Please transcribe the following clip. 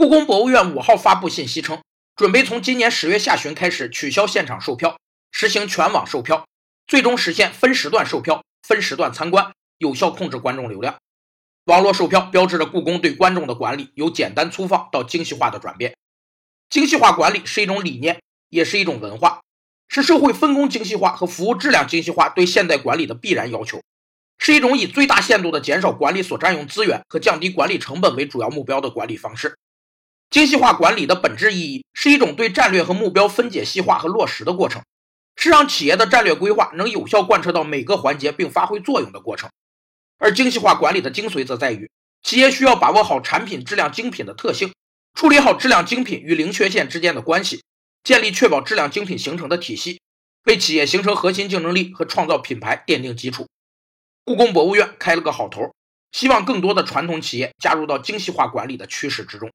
故宫博物院五号发布信息称，准备从今年十月下旬开始取消现场售票，实行全网售票，最终实现分时段售票、分时段参观，有效控制观众流量。网络售票标志着故宫对观众的管理由简单粗放到精细化的转变。精细化管理是一种理念，也是一种文化，是社会分工精细化和服务质量精细化对现代管理的必然要求，是一种以最大限度的减少管理所占用资源和降低管理成本为主要目标的管理方式。精细化管理的本质意义是一种对战略和目标分解、细化和落实的过程，是让企业的战略规划能有效贯彻到每个环节并发挥作用的过程。而精细化管理的精髓则在于，企业需要把握好产品质量精品的特性，处理好质量精品与零缺陷之间的关系，建立确保质量精品形成的体系，为企业形成核心竞争力和创造品牌奠定基础。故宫博物院开了个好头，希望更多的传统企业加入到精细化管理的趋势之中。